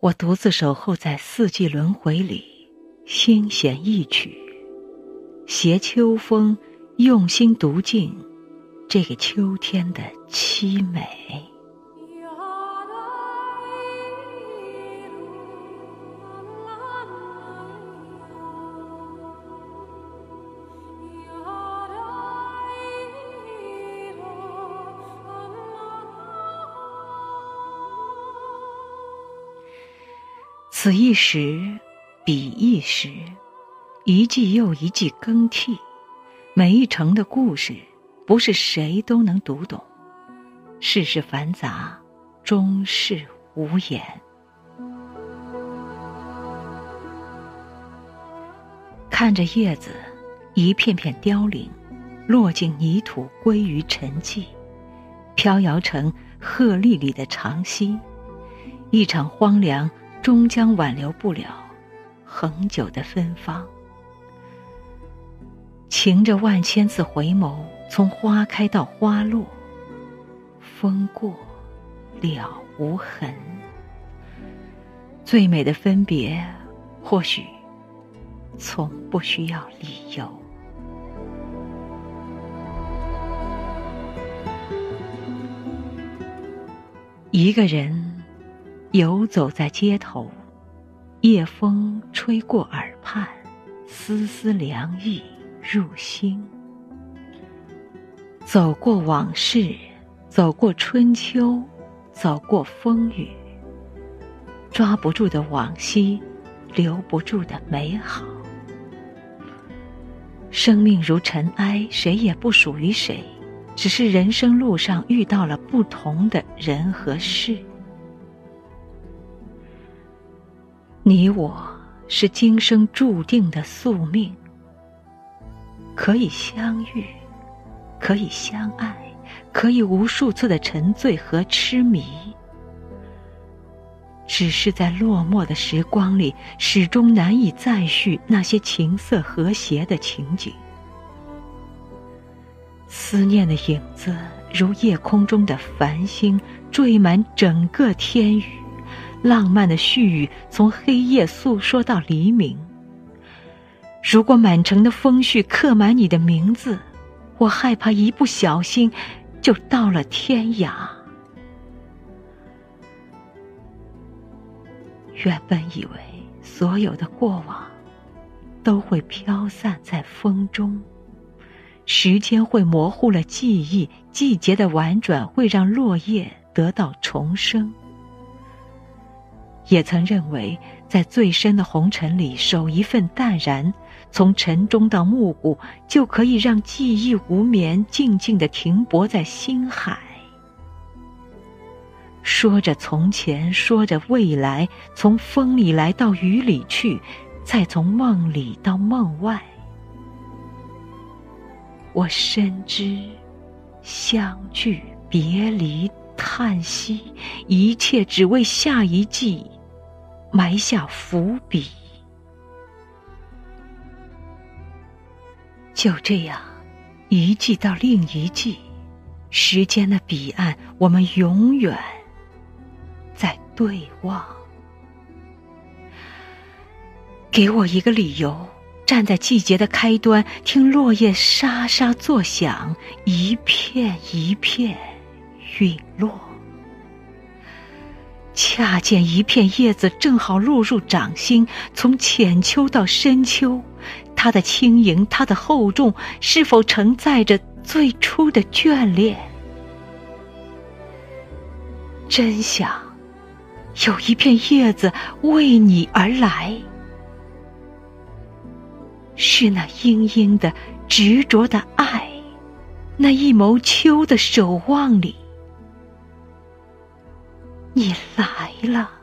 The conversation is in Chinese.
我独自守候在四季轮回里，心弦一曲，携秋风，用心读尽这个秋天的凄美。此一时，彼一时，一季又一季更替，每一城的故事，不是谁都能读懂。世事繁杂，终是无言。看着叶子一片片凋零，落进泥土，归于沉寂，飘摇成鹤唳里的长溪，一场荒凉。终将挽留不了恒久的芬芳。擎着万千次回眸，从花开到花落，风过了无痕。最美的分别，或许从不需要理由。一个人。游走在街头，夜风吹过耳畔，丝丝凉意入心。走过往事，走过春秋，走过风雨。抓不住的往昔，留不住的美好。生命如尘埃，谁也不属于谁，只是人生路上遇到了不同的人和事。你我是今生注定的宿命，可以相遇，可以相爱，可以无数次的沉醉和痴迷，只是在落寞的时光里，始终难以再续那些情色和谐的情景。思念的影子，如夜空中的繁星，缀满整个天宇。浪漫的絮语从黑夜诉说到黎明。如果满城的风絮刻满你的名字，我害怕一不小心就到了天涯。原本以为所有的过往都会飘散在风中，时间会模糊了记忆，季节的婉转会让落叶得到重生。也曾认为，在最深的红尘里守一份淡然，从晨钟到暮鼓，就可以让记忆无眠，静静的停泊在心海。说着从前，说着未来，从风里来到雨里去，再从梦里到梦外。我深知，相聚别离叹息，一切只为下一季。埋下伏笔，就这样，一季到另一季，时间的彼岸，我们永远在对望。给我一个理由，站在季节的开端，听落叶沙沙作响，一片一片陨落。恰见一片叶子正好落入掌心，从浅秋到深秋，它的轻盈，它的厚重，是否承载着最初的眷恋？真想有一片叶子为你而来，是那殷殷的、执着的爱，那一眸秋的守望里。你来了。